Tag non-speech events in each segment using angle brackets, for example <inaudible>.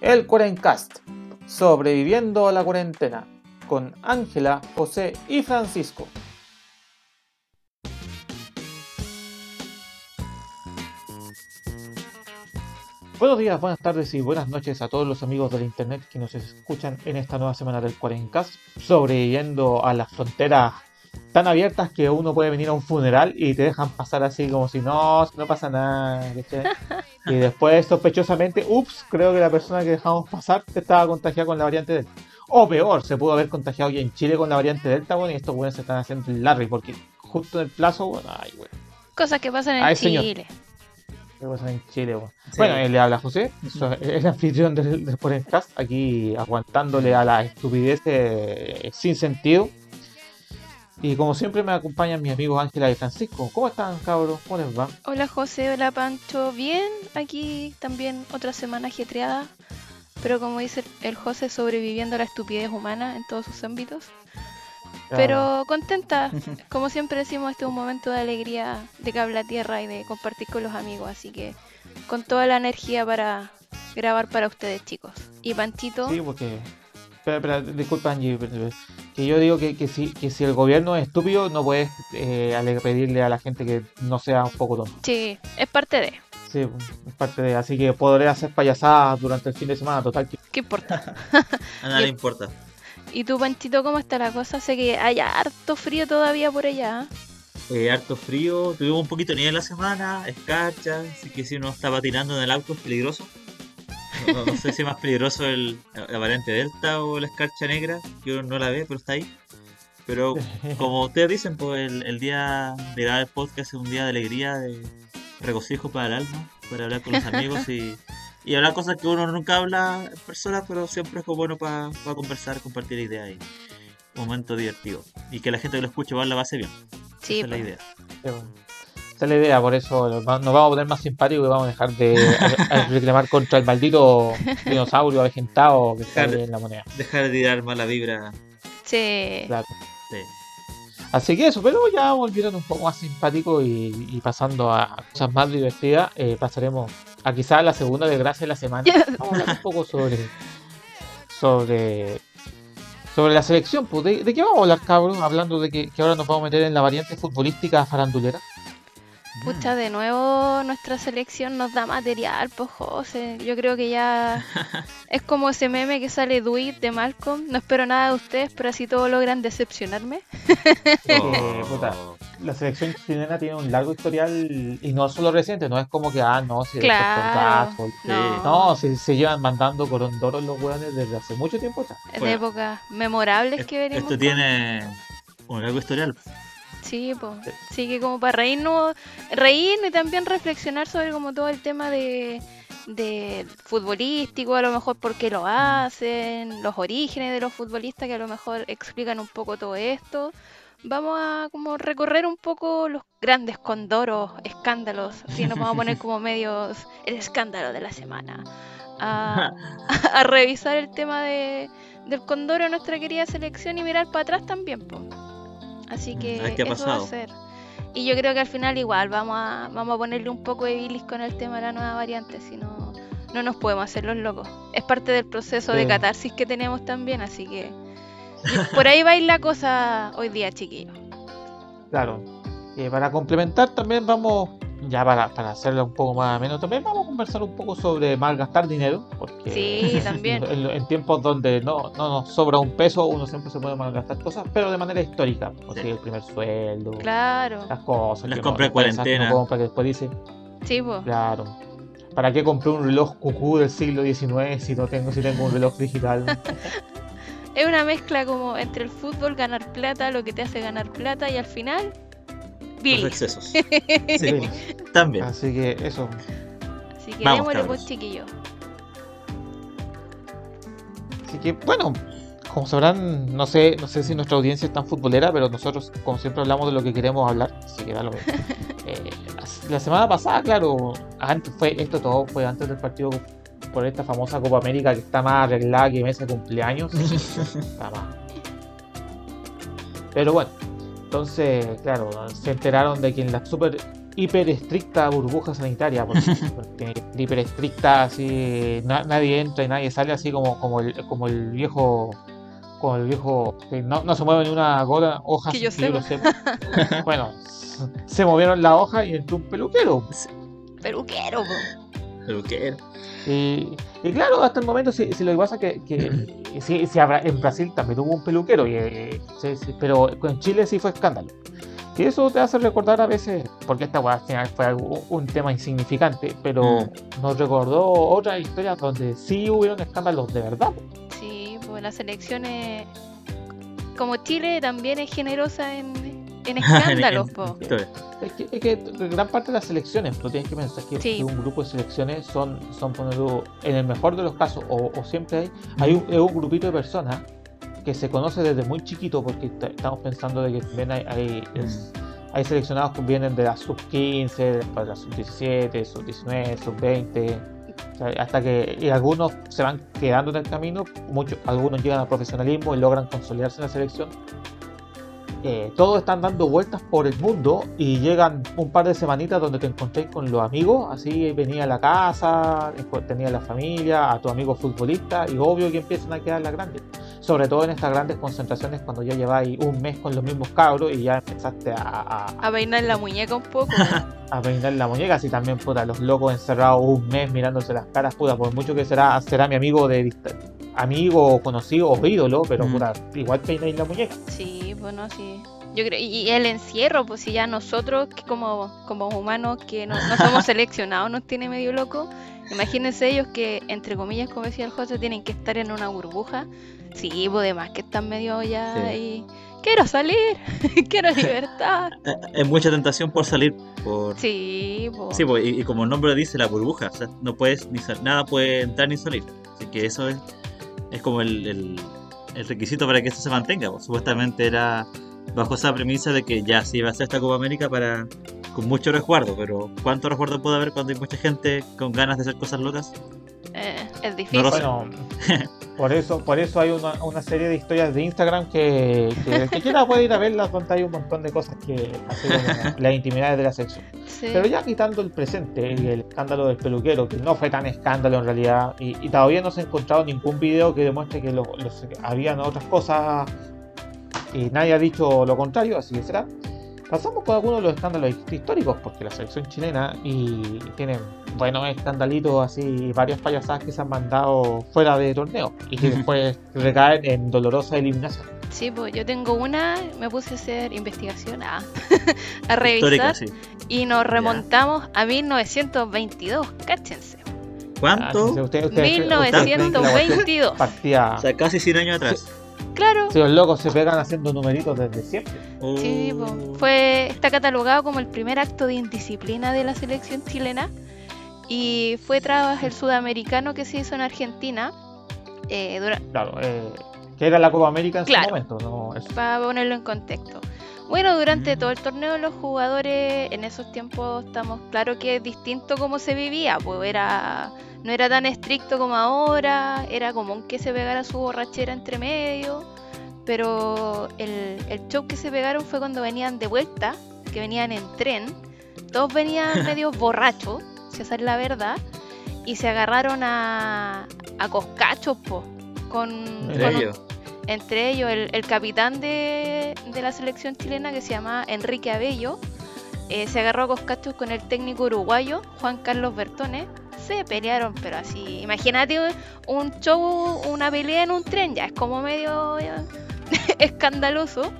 el Cuarencast, sobreviviendo a la cuarentena, con Ángela, José y Francisco. Buenos días, buenas tardes y buenas noches a todos los amigos del internet que nos escuchan en esta nueva semana del Cuarencast, sobreviviendo a las fronteras tan abiertas que uno puede venir a un funeral y te dejan pasar así como si no, no pasa nada. <laughs> Y después, sospechosamente, ups, creo que la persona que dejamos pasar estaba contagiada con la variante Delta. O peor, se pudo haber contagiado ya en Chile con la variante Delta, bueno, y estos buenos se están haciendo el Larry, porque justo en el plazo, bueno, ay, bueno. Cosas que pasan en Chile. ¿Qué pasa en Chile? Bueno, bueno él le habla José, es el anfitrión del, del podcast, aquí aguantándole a la estupidez eh, sin sentido y como siempre me acompañan mis amigos Ángela y Francisco. ¿Cómo están, cabros? ¿Cómo les va? Hola, José. Hola, Pancho. Bien, aquí también otra semana ajetreada. Pero como dice el José, sobreviviendo a la estupidez humana en todos sus ámbitos. Pero contenta. <laughs> Como siempre decimos, este es un momento de alegría de que habla tierra y de compartir con los amigos. Así que con toda la energía para grabar para ustedes, chicos. Y Panchito. Sí, porque Espera, disculpa Angie, que yo digo que, que, si, que si el gobierno es estúpido, no puedes eh, pedirle a la gente que no sea un poco tonto. Sí, es parte de. Sí, es parte de. Así que podré hacer payasadas durante el fin de semana, total. ¿Qué importa? <laughs> a <laughs> nadie importa. ¿Y tú, Panchito, cómo está la cosa? Sé que hay harto frío todavía por allá. Eh, harto frío, tuvimos un poquito de nieve la semana, escarcha, así que si uno está patinando en el auto es peligroso. No, sé si es más peligroso el, la variante Delta o la escarcha negra, que uno no la ve, pero está ahí. Pero <laughs> como ustedes dicen, pues el, día de grabar el podcast es un día de alegría, de regocijo para el alma, para hablar con los <laughs> amigos y, y hablar cosas que uno nunca habla en persona, pero siempre es bueno para, conversar, compartir ideas y un momento divertido. Y que la gente que lo escuche igual la base bien. Sí, Esa es la idea. Esa es la idea, por eso nos vamos a poner más simpáticos y vamos a dejar de reclamar contra el maldito dinosaurio avejentado que está en la moneda. Dejar de tirar mala vibra. Sí. Claro. Así que eso, pero ya volviendo un poco más simpático y, pasando a cosas más divertidas, eh, pasaremos a quizás la segunda desgracia de la semana. <laughs> Vamos a hablar un poco sobre sobre sobre la selección. Pues, ¿de, qué vamos a hablar, cabrón? Hablando de que, que ahora nos vamos a meter en la variante futbolística farandulera. Pucha, de nuevo nuestra selección nos da material, pues José. Yo creo que ya <laughs> es como ese meme que sale Do de Malcolm. No espero nada de ustedes, pero así todos logran decepcionarme. <laughs> Oh. la selección chilena tiene un largo historial y no solo reciente, no es como que, ah, no, si claro, no, no se, llevan mandando corondoros los hueones desde hace mucho tiempo ya. De épocas memorables que veremos. Esto tiene un largo historial. Sí, pues. Sí, que como para reírnos, reírnos y también reflexionar sobre como todo el tema de, de futbolístico, a lo mejor por qué lo hacen, los orígenes de los futbolistas que a lo mejor explican un poco todo esto. Vamos a como recorrer un poco los grandes condoros, escándalos, así nos vamos a poner como medios el escándalo de la semana. A, <laughs> a revisar el tema de, del condoro de nuestra querida selección y mirar para atrás también, pues. Así que eso va a ser. Y yo creo que al final igual vamos a, vamos a ponerle un poco de bilis con el tema de la nueva variante, si no, no nos podemos hacer los locos. Es parte del proceso de catarsis que tenemos también, así que por ahí va a ir la cosa hoy día, chiquillos. Claro. Y para complementar también vamos ya para, para hacerlo un poco más menos, también vamos a conversar un poco sobre malgastar dinero, porque sí, <laughs> también. En, tiempos donde no, no nos sobra un peso, uno siempre se puede malgastar cosas, pero de manera histórica, porque el primer sueldo, claro. las cosas, las compré en cuarentena, que después dice, sí, pues. claro. ¿Para qué compré un reloj cucú del siglo XIX si no tengo, si tengo un reloj digital? <laughs> es una mezcla como entre el fútbol, ganar plata, lo que te hace ganar plata y al final los excesos. <laughs> sí, también. Así que eso. Así que démosle pues chiquillo. Así que bueno, como sabrán, no sé, no sé si nuestra audiencia es tan futbolera, pero nosotros como siempre hablamos de lo que queremos hablar, así que da lo mismo. Eh, la semana pasada, claro, antes fue, esto todo fue antes del partido por esta famosa Copa América que está más arreglada que mes de cumpleaños. <laughs> Pero bueno, entonces, claro, se enteraron de que en la super hiper estricta burbuja sanitaria, porque, <laughs> porque hiper estricta, así na- nadie entra y nadie sale, así como, como, el, como el viejo, como el viejo que no, no se mueve ni una gota, hoja Que yo lo sepa. bueno, se movieron la hoja y entró un peluquero. Peluquero, qué Y, y claro, hasta el momento, si, si lo que pasa es que, que <clears throat> si, si habrá- en Brasil también hubo un peluquero, y, eh, sí, pero en Chile sí fue escándalo. Y eso te hace recordar a veces, porque esta weá al final fue algo- un tema insignificante, pero Mm. nos recordó otras historias donde sí hubieron escándalos de verdad. Sí, pues las elecciones. Como Chile también es generosa en, en <laughs> escándalos. Es que, es que gran parte de las selecciones, tú tienes que pensar que, Sí. que un grupo de selecciones son, son ponerlo, en el mejor de los casos, o, o siempre hay, hay un, es un grupito de personas que se conoce desde muy chiquito, porque estamos pensando de que también hay, hay, es- hay seleccionados que vienen de la sub-15, después de la sub-17, sub-19, sub-20, o sea, hasta que y algunos se van quedando en el camino, muchos, algunos llegan al profesionalismo y logran consolidarse en la selección. Eh, todos están dando vueltas por el mundo y llegan un par de semanitas donde te encontréis con los amigos, así venía a la casa, tenía la familia, a tu amigo futbolista y obvio que empiezan a quedar las grandes. Sobre todo en estas grandes concentraciones cuando ya lleváis un mes con los mismos cabros y ya empezaste a, a, A peinar la muñeca un poco. <laughs> a peinar la muñeca, así también puta, los locos encerrados un mes mirándose las caras, puta, por mucho que será, será mi amigo de amigo, conocido o ídolo, pero Mm. puta, igual peináis la muñeca. Sí, bueno, sí. Yo creo, y, y el encierro, pues si ya nosotros, que como, como humanos que no, no <laughs> somos seleccionados, nos tiene medio loco. Imagínense ellos que, entre comillas, como decía el José, tienen que estar en una burbuja. Sí, pues demás que están medio ya Sí. ahí. Quiero salir, <laughs> quiero libertad. <laughs> Eh, Es mucha tentación por salir. Por... Sí, pues. Sí, pues, y, y como el nombre lo dice, la burbuja. O sea, no puedes ni sal- nada puede entrar ni salir. Así que eso es, es como el, el- el requisito para que esto se mantenga. pues. Supuestamente era bajo esa premisa de que ya se iba a hacer esta Copa América para con mucho resguardo, pero ¿cuánto resguardo puede haber cuando hay mucha gente con ganas de hacer cosas locas? Eh, es difícil. No lo sé. Bueno, <laughs> por eso, por eso hay una, una serie de historias de Instagram que, que el que quiera puede ir a verlas donde hay un montón de cosas que hacen <laughs> las intimidades de la. Sí. Pero ya quitando el presente y el escándalo del peluquero, que no fue tan escándalo en realidad, y, y todavía no se ha encontrado ningún video que demuestre que lo, los- habían otras cosas y nadie ha dicho lo contrario, así que será. Pasamos con algunos de los escándalos históricos, porque la selección chilena y tiene buenos escandalitos así, varias payasadas que se han mandado fuera de torneo y que <laughs> después recaen en dolorosa eliminación. Sí, pues yo tengo una, me puse a hacer investigación, ah, <laughs> a Histórica, revisar sí. y nos remontamos a 1922, cáchense. ¿Cuánto? Ah, si usted- usted- usted cree que la cuestión 1922. Partía. O sea, casi 100 años atrás. Claro, Si los locos se pegan haciendo numeritos desde siempre. sí, Oh. po. fue está catalogado como el primer acto de indisciplina de la selección chilena y fue tras el sudamericano que se hizo en Argentina. Eh, dura- Claro, eh, que era la Copa América en Claro. su momento. ¿no? Para ponerlo en contexto. Bueno, durante Mm. todo el torneo los jugadores en esos tiempos estamos claro que es distinto como se vivía, pues era no era tan estricto como ahora, era común que se pegara su borrachera entre medio, pero el, el show que se pegaron fue cuando venían de vuelta, que venían en tren, todos venían <laughs> medio borrachos, si esa es la verdad, y se agarraron a, a coscachos, po, con, con. Entre ellos el, el capitán de, de la selección chilena que se llama Enrique Abello eh, se agarró a coscachos con el técnico uruguayo Juan Carlos Bertone se pelearon pero así imagínate un show una pelea en un tren ya es como medio ya, <laughs> escandaloso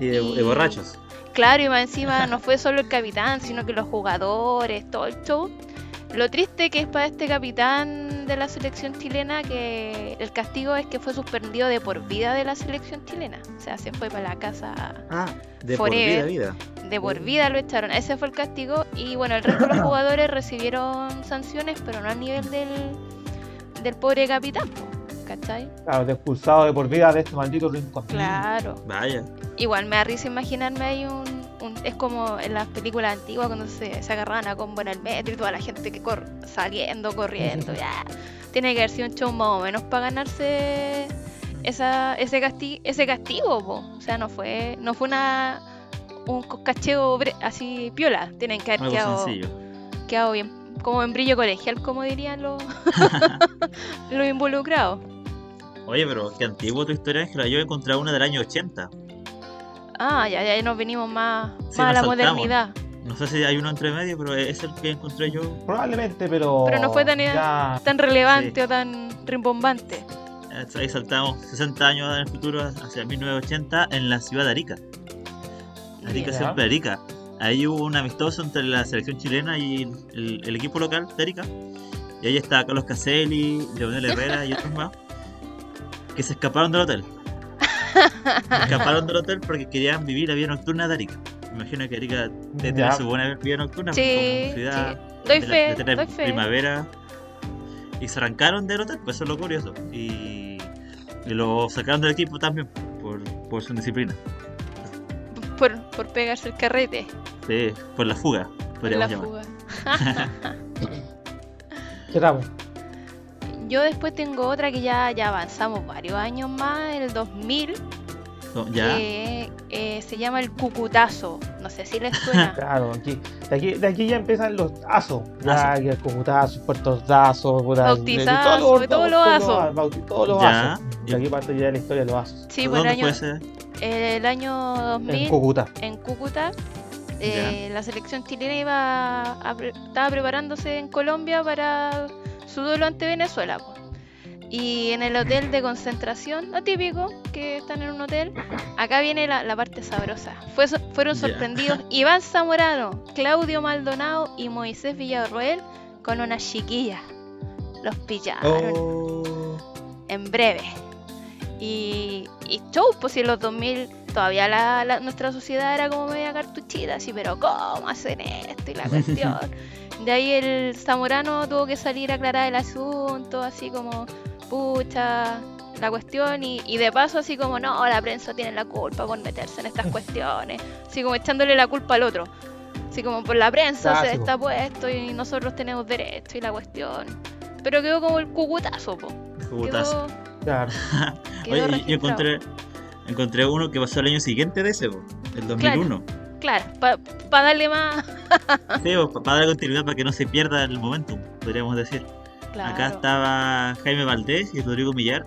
Y de, de y- borrachos. Claro, y más encima no fue solo el capitán, sino que los jugadores, todo el show. Lo triste que es para este capitán de la selección chilena que el castigo es que fue suspendido de por vida de la selección chilena. O sea, se fue para la casa Ah, de por vida, Forever. vida. de por vida, lo echaron. Ese fue el castigo. Y bueno, el resto de los <coughs> jugadores recibieron sanciones, pero no al nivel del, del pobre capitán, ¿cachai? Claro, de expulsado de por vida de este maldito rincón. Claro. Vaya. Igual me da risa imaginarme ahí un, un- Es como en las películas antiguas cuando se, se agarraban a combo en el metro y toda la gente que corre saliendo, corriendo, ya. Tiene que haber sido un show más o menos para ganarse esa, ese, casti ese castigo, po. O sea, no fue, no fue una un cacheo así piola. Tienen que haber quedado, quedado bien. Como en brillo colegial, como dirían los, <laughs> <laughs> los involucrados. Oye, pero qué antiguo tu historia, Ángela. Yo he encontrado una del año 80. Ah, ya, ya nos venimos más, Sí, más a la saltamos. modernidad. No sé si hay uno entre medio, pero es el que encontré yo. Probablemente, pero. Pero no fue tan- ya- Tan relevante Sí. o tan rimbombante. Ahí saltamos 60 años en el futuro, hacia 1980, en la ciudad de Arica. Arica, Ya. siempre Arica. Ahí hubo un amistoso entre la selección chilena y el, el equipo local de Arica. Y ahí está Carlos Caselli, Leonel Herrera y otros más. Que se escaparon del hotel. <laughs> Escaparon del hotel porque querían vivir la vida nocturna de Arica. Me imagino que Arica debe tener su buena vida nocturna. Sí, como ciudad sí. Doy de, la- fe, de tener doy fe. primavera. Y se arrancaron del hotel, pues eso es lo curioso. Y, y lo sacaron del equipo también por, por su indisciplina. Por, por pegarse el carrete. Sí, por la fuga, Por la fuga. <laughs> ¿Qué tal? Yo después tengo otra que ya, ya avanzamos varios años más, el 2000, No, ya, que eh, se llama el Cucutazo. No sé si les suena. <laughs> Claro, aquí, de, aquí, de aquí ya empiezan los azos. Ya, Aso. que cojutazos, puertazos, puta, Bautizazos, de todos los azos. bauti- Todos los. De aquí parte ya la historia de los azos. Sí, por el ¿dónde año, el año 2000 En Cúcuta. en Cúcuta. eh, la selección chilena iba a pre- estaba preparándose en Colombia para su duelo ante Venezuela. po. Y en el hotel de concentración, lo típico, que están en un hotel, acá viene la, la parte sabrosa. Fue fueron sorprendidos Iván Zamorano, Claudio Maldonado y Moisés Villarroel con una chiquilla. Los pillaron Oh, en breve. Y, y show, pues si en los 2000 todavía la, la- nuestra sociedad era como media cartuchita, así, pero ¿cómo hacen esto y la cuestión? <laughs> De ahí el Zamorano tuvo que salir a aclarar el asunto, así como, pucha, la cuestión, y, y de paso así como, no, la prensa tiene la culpa por meterse en estas <laughs> cuestiones, así como echándole la culpa al otro. Así como por la prensa se está puesto y nosotros tenemos derecho y la cuestión. Pero quedó como el cucutazo, po. Cubutazo. Quedó, Claro. <laughs> quedó Oye, yo encontré, encontré uno que pasó el año siguiente de ese, po, el 2001. Claro, para darle más. Sí, para darle continuidad para que no se pierda el momentum, podríamos decir. Claro. Acá estaba Jaime Valdés y Rodrigo Millar,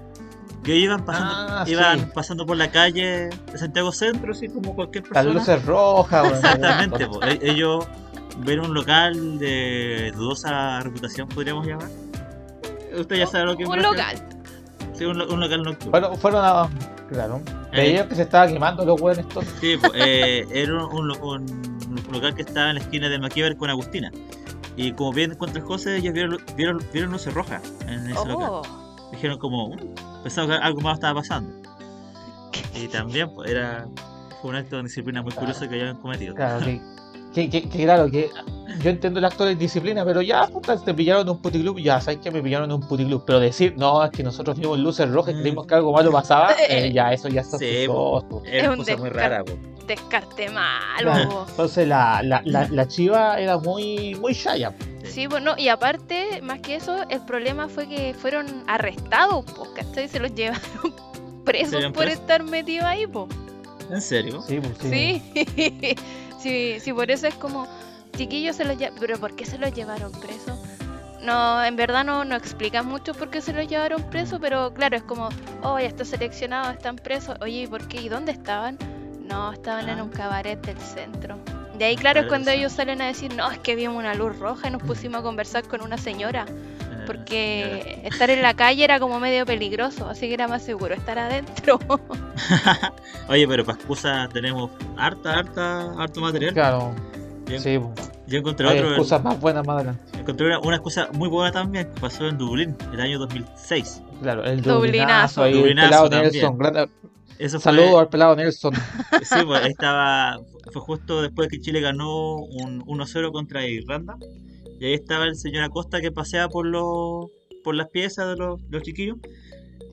que iban pasando, Ah, iban sí. pasando por la calle de Santiago Centro, así como cualquier Las persona. luces rojas. bueno, Exactamente, po. E- ellos ven un local de dudosa reputación, podríamos llamar. Usted ya sabe lo que me Un local. Sí, un, un local nocturno. Bueno, fueron a. Claro. Eh. Veían que se estaba quemando los huevos estos. Sí, po, eh, <laughs> era un, un lo- un- local que estaba en la esquina de Maquiavel con Agustina. Y como bien contra José, ellos vieron, vieron, vieron luces rojas en ese local. Oh, Dijeron como, "Mm", pensaban que algo más estaba pasando. <laughs> Y también pues, era fue un acto de disciplina muy curioso que habían cometido. Claro, que, que, que, que claro, que yo entiendo el acto de disciplina, pero ya, puta, te pillaron en un puticlub, ya sabes que me pillaron en un puticlub, pero decir, no, es que nosotros vimos luces rojas y Mm. creímos que algo malo pasaba, <laughs> eh, ya, eso ya es Sí, Es una un cosa muy rara. po. descarte malo. Po. Entonces la, la, la, la chiva era muy, muy shaya. Sí, bueno, y aparte, más que eso, el problema fue que fueron arrestados, po, ¿cachai? Se los llevaron <laughs> presos por estar metidos ahí, po. ¿En serio? Sí, pues, sí. Sí. <laughs> sí, sí, por eso es como, chiquillos se los llevaron, pero ¿por qué se los llevaron presos? No, en verdad no, no explican mucho por qué se los llevaron presos, pero claro, es como, oh, ya estos seleccionados están presos, oye, ¿y por qué? ¿Y dónde estaban? No, estaban en Ah. un cabaret del centro. De ahí, claro, es cuando ellos salen a decir, no, es que vimos una luz roja y nos pusimos a conversar con una señora, Porque estar en la calle era como medio peligroso, así que era más seguro estar adentro. <laughs> Oye, pero para excusa tenemos harta, harta, harto material. Claro, Yo, sí, pues. yo encontré Hay otro. excusas más buenas más adelante. Encontré una, una excusa muy buena también que pasó en Dublín el año 2006. Claro, el Dublinazo. dublinazo, ahí, el Dublinazo pelado. Nelson. gran- Eso fue, Saludos al pelado Nelson. <laughs> Sí, pues ahí estaba. Fue justo después que Chile ganó un 1-0 contra Irlanda. Y ahí estaba el señor Acosta que paseaba por los por las piezas de los, los chiquillos.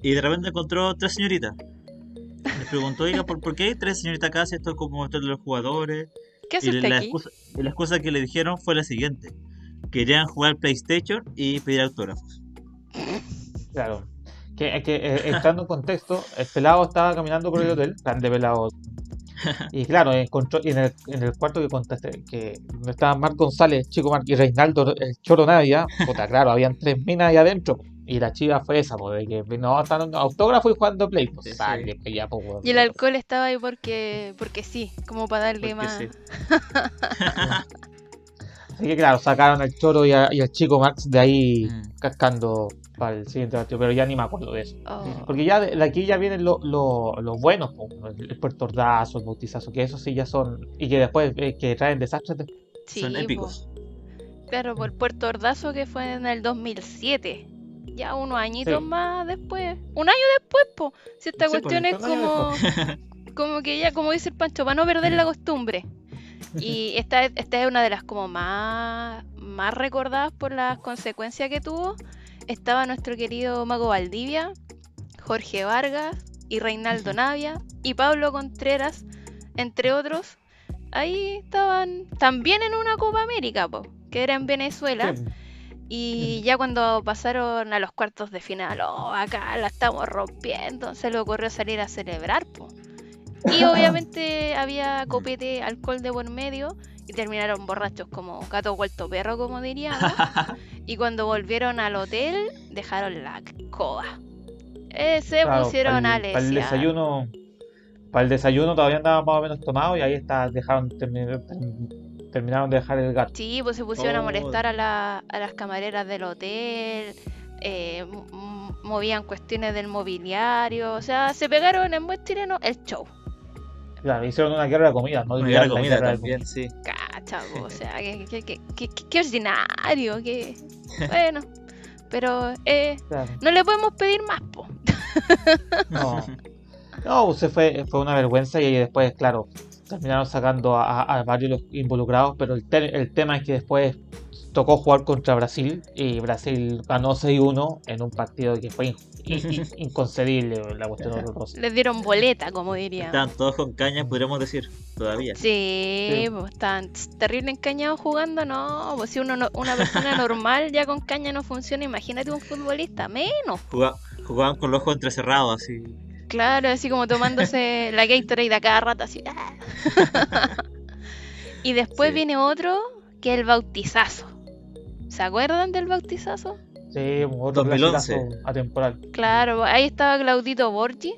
Y de repente encontró tres señoritas. Les preguntó, oiga, ¿por, ¿por qué hay tres señoritas acá? Si esto es como esto de los jugadores. ¿Qué hace Y usted la aquí? excusa, y la excusa que le dijeron fue la siguiente. Querían jugar PlayStation y pedir autógrafos. Claro. Que, que eh, entrando en contexto, el pelado estaba caminando por el hotel, grande pelado. <laughs> Y claro, encontró, y en, el, en el cuarto que contaste, que donde estaban Marc González, Chico Marc y Reinaldo, el Choro Nadia, <laughs> puta, claro, habían tres minas ahí adentro. Y la chiva fue esa, de que no, están dando autógrafo y jugando play. Pues, Sí, pues, ya, pues. Y el alcohol estaba ahí porque porque sí, como para darle Porque más. sí. <laughs> Así que claro, sacaron al Choro y, a- y al Chico Max de ahí Mm. cascando para el siguiente partido, pero ya ni me acuerdo de eso. Oh. Porque ya de aquí ya vienen los lo, los buenos, el, el puerto ordazo, el bautizazo, que eso sí ya son, y que después eh, que traen desastres. de- Sí, Son po. épicos. Claro, por Puerto Ordazo que fue en el 2007. Ya unos añitos Sí. más después. Un año después, po. Si esta Sí, cuestión es como, <laughs> como que ya, como dice el Pancho, para no perder la costumbre. Y esta, es- esta es una de las como más, más recordadas por las consecuencias que tuvo. Estaba nuestro querido Mago Valdivia, Jorge Vargas y Reinaldo Navia y Pablo Contreras, entre otros. Ahí estaban también en una Copa América, po, que era en Venezuela. Sí, Y ya cuando pasaron a los cuartos de final, oh, acá la estamos rompiendo, se le ocurrió salir a celebrar, po. Y <laughs> obviamente había copete, alcohol de por medio, y terminaron borrachos como gato vuelto perro, como diríamos. <laughs> Y cuando volvieron al hotel, dejaron la coba. Eh, se claro, pusieron a para el, desayuno, para el desayuno todavía andaban más o menos tomados y ahí está, dejaron, termi- term- terminaron de dejar el gato. Sí, pues se pusieron a Oh. molestar a, la- a las camareras del hotel, eh, movían cuestiones del mobiliario, o sea, se pegaron en buen chileno el show. Claro, hicieron una guerra de comida, no Una guerra la comida guerra de también, sí. Cacha, po, o sea, que, que- que- que ordinario, que... <laughs> Bueno, pero eh, Claro. no le podemos pedir más, po. <laughs> No, no se fue, fue una vergüenza y después, claro, terminaron sacando a, varios los involucrados, pero el, te- el tema es que después tocó jugar contra Brasil y Brasil ganó 6-1 en un partido que fue in- in- in- <laughs> inconcebible, la cuestión horrorosa. Les dieron boleta, como dirían. Estaban todos con caña, podríamos decir, todavía. Sí, Sí. pues están terrible encañados jugando, no, pues si uno no- una persona <laughs> normal ya con caña no funciona, imagínate un futbolista, menos. Juga- jugaban con los ojos entrecerrados, así. Claro, así como tomándose <laughs> la Gatorade a cada rato, así. ¡ah! y después Sí. viene otro que es el bautizazo. ¿Se acuerdan del bautizazo? Sí, otro 2011. clasicazo atemporal. Claro, ahí estaba Claudito Borgi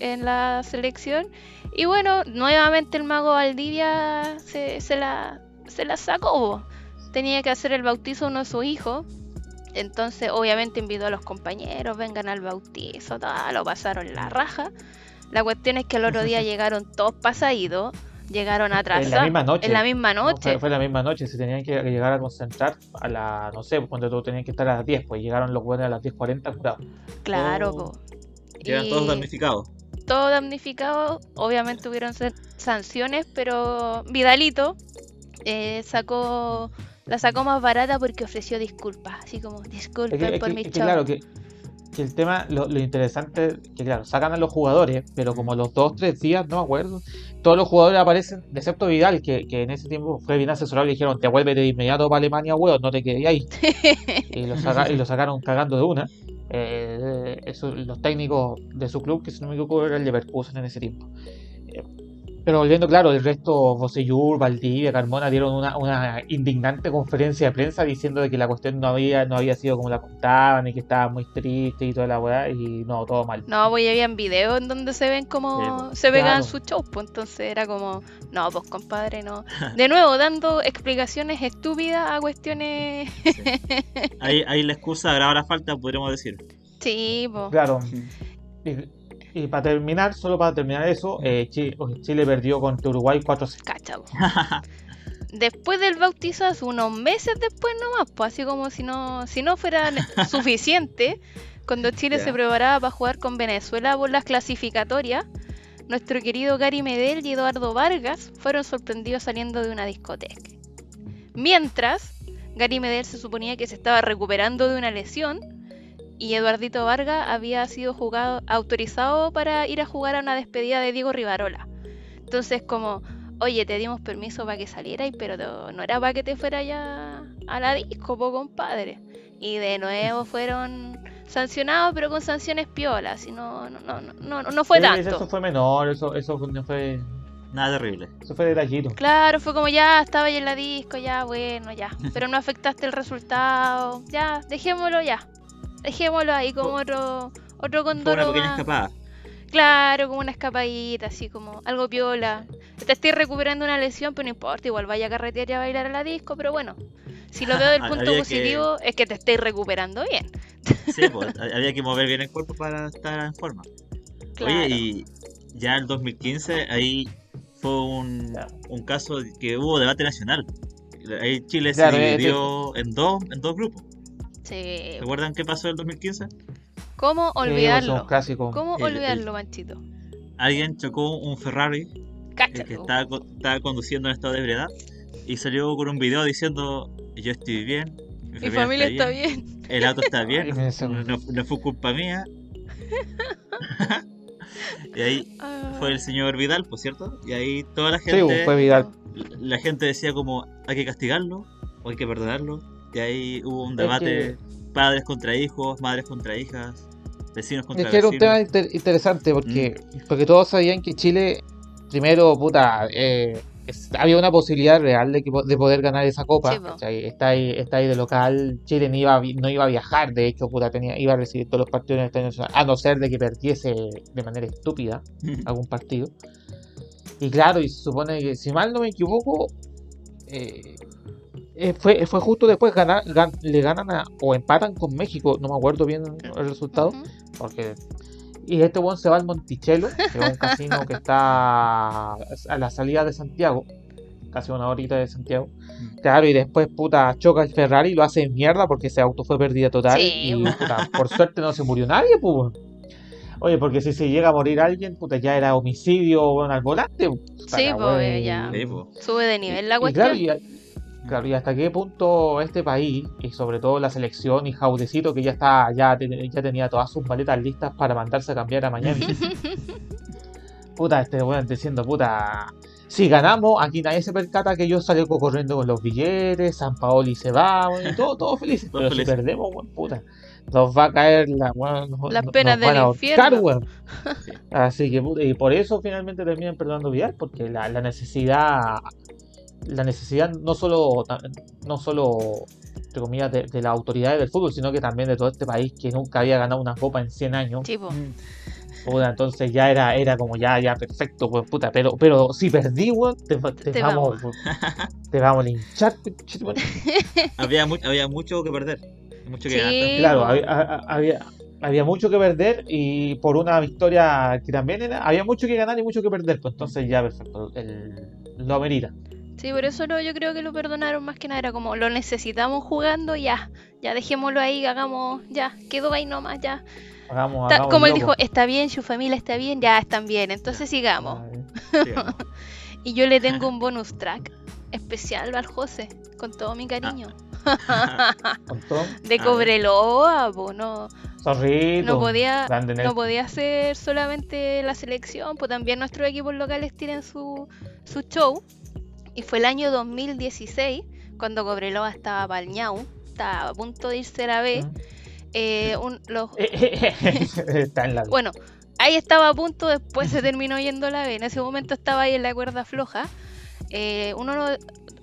en la selección. Y bueno, nuevamente el mago Valdivia se, se la, se la sacó. Tenía que hacer el bautizo a uno de sus hijos. Entonces, obviamente, invitó a los compañeros, vengan al bautizo, todo, lo pasaron la raja. La cuestión es que el otro día <laughs> llegaron todos pasaditos, llegaron atrasados. En la misma noche. En la misma No, noche. fue, fue la misma noche, se tenían que llegar a concentrar a la, no sé, cuando todos tenían que estar a las 10, pues llegaron los buenos a las 10.40 curados. Claro, Oh. todos damnificados. todo damnificado. Obviamente hubieron san- sanciones, pero Vidalito eh, sacó la sacó más barata porque ofreció disculpas, así como Es disculpen que, es por que- mi es que, show". claro, que, que el tema, lo, lo interesante, que claro, sacan a los jugadores, pero como los dos, tres días, no me acuerdo, todos los jugadores aparecen, excepto Vidal, que, que en ese tiempo fue bien asesorado, le dijeron, te vuelves de inmediato para Alemania, weón, no te quedes ahí. <laughs> y, lo saca- y lo sacaron cagando de una. Eh, eso, los técnicos de su club, que si no me equivoco era el Leverkusen en ese tiempo. Eh, pero volviendo, claro, el resto, Bosellur, Valdivia, Carmona dieron una, una indignante conferencia de prensa diciendo de que la cuestión no había, no había sido como la contaban y que estaba muy triste y toda la weá, y no, todo mal. No, pues ya habían videos en donde se ven como pues, se pegan claro. sus shows, pues entonces era como, no, pues compadre, no. De nuevo, dando explicaciones estúpidas a cuestiones. Sí. <laughs> Ahí, ahí la excusa graba la falta, podríamos decir. sí, pues. Claro. Y, y para terminar, solo para terminar eso, eh, Chi- Chile, perdió contra Uruguay 4-0. Cacha, po. Después del bautizazo, unos meses después nomás, pues así como si no, si no fuera <laughs> suficiente, cuando Chile se preparaba para jugar con Venezuela por las clasificatorias, nuestro querido Gary Medel y Eduardo Vargas fueron sorprendidos saliendo de una discoteca. Mientras, Gary Medel se suponía que se estaba recuperando de una lesión y Eduardito Vargas había sido jugado, autorizado para ir a jugar a una despedida de Diego Rivarola. Entonces, como, oye, te dimos permiso para que salieras, pero no no era para que te fuera ya a la disco, po, compadre. Y de nuevo <laughs> fueron sancionados, pero con sanciones piolas, y no, no, no, no, no, no fue Sí, tanto. Eso fue menor, eso, eso no fue, Nada terrible. Eso fue detallito. Claro, fue como ya estaba ahí en la disco, ya, bueno, ya. Pero no afectaste el resultado. Ya, dejémoslo ya. Dejémoslo ahí como otro, otro una condoro pequeña más. escapada. Claro, como una escapadita, así como algo piola. Te estoy recuperando una lesión, pero no importa, igual vaya a carretear y a bailar a la disco, pero bueno. Si lo veo <laughs> del punto Había que- positivo, es que te estáis recuperando bien. Sí, pues, <laughs> había que mover bien el cuerpo para estar en forma. Claro. Oye, y ya en 2015 ahí fue un, un caso que hubo debate nacional. Ahí Chile Claro, se eh, dividió en dos, en dos grupos. Sí. ¿Recuerdan qué pasó en el 2015? ¿Cómo pues, olvidarlo? ¿Cómo El- el- olvidarlo, Manchito? Alguien chocó un Ferrari eh, Cáchate. que estaba, co- estaba conduciendo en estado de ebriedad y salió con un video diciendo yo estoy bien, mi Mi familia, familia está bien. el auto está <laughs> bien, no, no fue culpa mía. <laughs> y ahí Ah. fue el señor Vidal, por cierto, y ahí toda la Sí, gente, fue Vidal. la gente decía como hay que castigarlo o hay que perdonarlo. Y ahí hubo un Es debate, padres contra hijos, madres contra hijas, vecinos contra Es que era un tema inter- interesante porque, Mm. porque todos sabían que Chile, primero, puta, eh, es- había una posibilidad real de, que, de poder ganar esa copa. Está, ahí, está ahí de local, Chile no iba, no iba a viajar, de hecho, puta, tenía, iba a recibir todos los partidos en el Estadio Nacional, a no ser de que perdiese de manera estúpida <laughs> algún partido. Y claro, y se supone que, si mal no me equivoco, eh, eh, fue, fue justo después ganar, gan- le ganan a- o empatan con México, no me acuerdo bien el resultado. Porque. Y este buen se va al Monticello, que es un casino que está a la salida de Santiago, casi una horita de Santiago. Claro, y después, puta, choca el Ferrari y lo hace mierda porque ese auto fue pérdida total. Sí, y, weón. puta, por suerte no se murió nadie, pues. Oye, porque si se llega a morir alguien, puta, ya era homicidio weón, al volante. puta, Sí, pues, ya. Sí. Sube de nivel la y cuestión. claro, y, claro, y hasta qué punto este país, y sobre todo la selección y Jaudecito, que ya está, ya, te- ya tenía todas sus maletas listas para mandarse a cambiar a Miami. <laughs> puta, este weón diciendo, puta, si ganamos, aquí nadie se percata que yo salgo corriendo con los billetes, San Paoli se va, weón, y todo, todo felices. Todos Pero felices. si perdemos, weón, puta, nos va a caer la, nos penas van del infierno. Así que, puta, y por eso finalmente terminan perdonando Vidal, porque la, la necesidad, la necesidad no solo, no solo entre comillas, de, de las autoridades del fútbol, sino que también de todo este país que nunca había ganado una copa en 100 años. Po. Puta, entonces ya era, era como ya, ya perfecto, pues puta, pero, pero si perdí, weón, te, te Te vamos, te vamos a linchar, <laughs> había, mu- había mucho que perder, mucho que Sí. ganar. Claro, había, había mucho que perder y por una victoria que también era, había mucho que ganar y mucho que perder, pues entonces ya perfecto, el, lo amerita. Sí, por eso lo- yo creo que lo perdonaron más que nada. Era como, lo necesitamos jugando, ya. Ya dejémoslo ahí, hagamos, ya. Quedó ahí nomás, ya. Hagamos, como él dijo, está bien, su familia está bien, ya están bien. Entonces sigamos. ¿no? <laughs> Y yo le tengo <laughs> un bonus track especial al José, con todo mi cariño. <laughs> con todo, De Ah, Cobreloa, po, no, zorrito, no podía, no podía ser solamente la selección, pues también nuestros equipos locales tienen su, su show. Y fue el año 2016, cuando Cobreloa estaba palñao, estaba a punto de irse a la B. eh, un- los, <laughs> Está en la bueno, ahí estaba a punto, después se terminó yendo a la B. En ese momento estaba ahí en la cuerda floja. Eh, uno,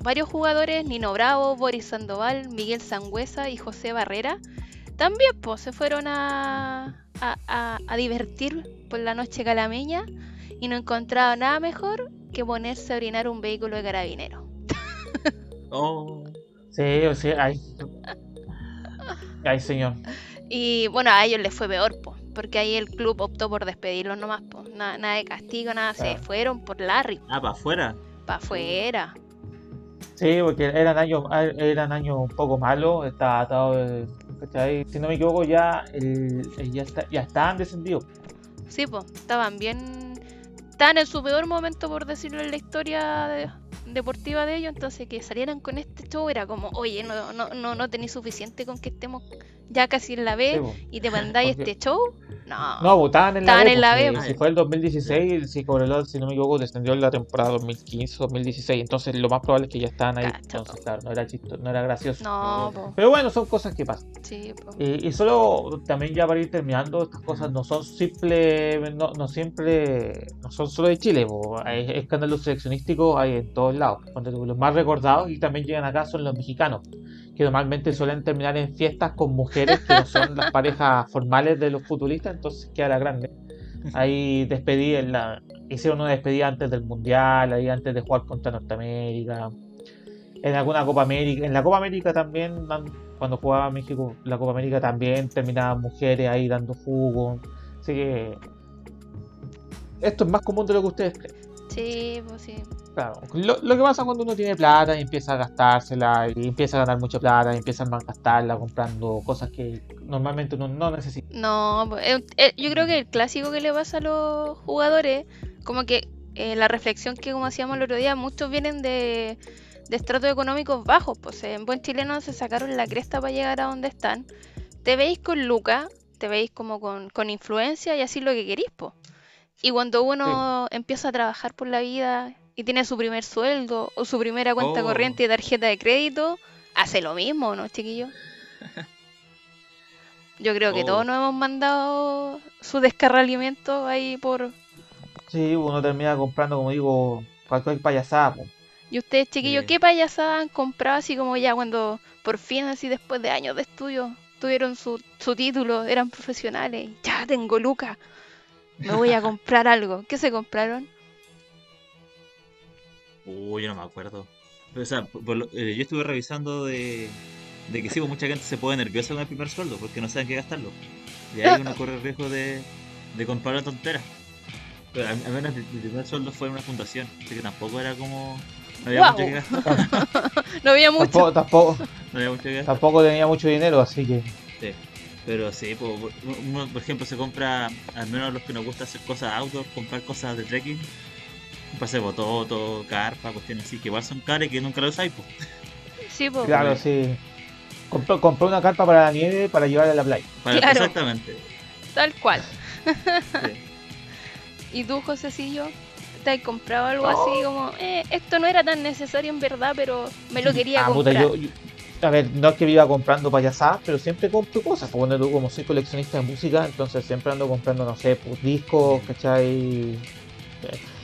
varios jugadores, Nino Bravo, Boris Sandoval, Miguel Sangüesa y José Barrera, también pues, se fueron a, a, a- a divertir por la noche calameña y no encontraron nada mejor que ponerse a orinar un vehículo de carabinero. <laughs> Oh, Sí, o sea, ay. Ay, señor. Y bueno, a ellos les fue peor, pues, porque ahí el club optó por despedirlos nomás, pues, nada, nada de castigo, nada, se fueron por Larry, ah, para afuera. para afuera. Sí, porque eran años, eran años un poco malos. Estaba atado, ¿cachai? Si no me equivoco, ya, el, el- ya, está, ya estaban descendidos. Sí, pues, estaban bien. Estaban en su peor momento, por decirlo en la historia de- deportiva de ellos. Entonces, que salieran con este show era como, oye, no, no, no, no tenéis suficiente con que estemos ya casi en la B Sí, y te mandáis Porque- este show. No. No, estaban en la B. en la Si fue el 2016, si Cobreloa, si no me equivoco, descendió en la temporada 2015-2016. Entonces, lo más probable es que ya estaban ahí. Entonces, claro, no era, chisto, no era gracioso. No. Pero bueno, son cosas que pasan. Sí. Y, y solo también ya para ir terminando, estas cosas no son simple, no, no siempre, no son solo de Chile, po. hay escándalos seleccionísticos hay en Los más recordados y también llegan acá son los mexicanos, que normalmente suelen terminar en fiestas con mujeres que no son las parejas formales de los futbolistas, entonces queda la grande. Ahí despedí en la, hicieron una despedida antes del mundial, ahí antes de jugar contra Norteamérica. En alguna Copa América, en la Copa América también, cuando jugaba México, la Copa América también terminaban mujeres ahí dando jugo. Así que esto es más común de lo que ustedes creen. Sí, pues sí. Claro, lo, lo que pasa cuando uno tiene plata y empieza a gastársela y empieza a ganar mucha plata y empieza a malgastarla comprando cosas que normalmente uno no necesita. No, eh, eh, yo creo que el clásico que le pasa a los jugadores, como que eh, la reflexión que como hacíamos el otro día, muchos vienen de, de estratos económicos bajos, pues en buen chileno se sacaron la cresta para llegar a donde están. Te veis con Luca, te veis como con, con influencia y así lo que querís, pues. Y cuando uno empieza a trabajar por la vida y tiene su primer sueldo o su primera cuenta Oh. corriente y tarjeta de crédito, hace lo mismo, ¿no, chiquillos? <laughs> Yo creo que Oh. todos nos hemos mandado su descarralamiento ahí por... Sí, uno termina comprando, como digo, cualquier payasada. po. ¿Y ustedes, chiquillos, Sí. qué payasadas han comprado así como ya cuando por fin, así después de años de estudio, tuvieron su, su título, eran profesionales? Ya tengo Luca, me voy a <laughs> comprar algo. ¿Qué se compraron? Uy, yo no me acuerdo. Pero, o sea, por- por lo- eh, yo estuve revisando de, de que sí, pues, mucha gente se pone nerviosa con el primer sueldo porque no saben qué gastarlo. Y ahí uno corre el riesgo de, de comprar una tontera. Pero al, al menos mi primer sueldo fue en una fundación, así que tampoco era como. No había mucho que gastar. <laughs> No había mucho. Tampoco, tampoco, No había mucho que gastar. tampoco tenía mucho dinero, así que Sí. Pero sí, pues, uno, por ejemplo, se compra, al menos los que nos gusta hacer cosas outdoor, comprar cosas de trekking. Pase bototo, carpa, cuestiones así, que igual son caras y que nunca lo usáis, pues. Sí, po. claro, sí. Compró, compró una carpa para la nieve para llevarla a la playa. Para- Claro. Exactamente. tal cual. Sí. <laughs> ¿Y tú, Josecillo? ¿Te has comprado algo así como, eh, esto no era tan necesario en verdad, pero me lo quería Ah, puta, comprar? yo, yo- a ver, no es que viva comprando payasadas, pero siempre compro cosas. Porque bueno, tú como soy coleccionista de música, entonces siempre ando comprando, no sé, pues discos, ¿cachai?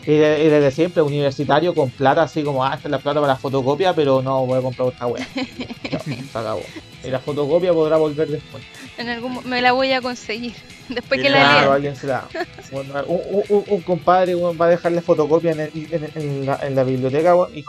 Y, de- y desde siempre, universitario con plata, así como, ah, esta es la plata para la fotocopia, pero no voy a comprar otra wea. <laughs> No, se acabó. Y la fotocopia podrá volver después. En algún me la voy a conseguir. <laughs> Después que Claro, la Claro, lea. alguien se la. Bueno, un, un- un- un compadre va a dejarle fotocopia en, el- en, en la, en la biblioteca y,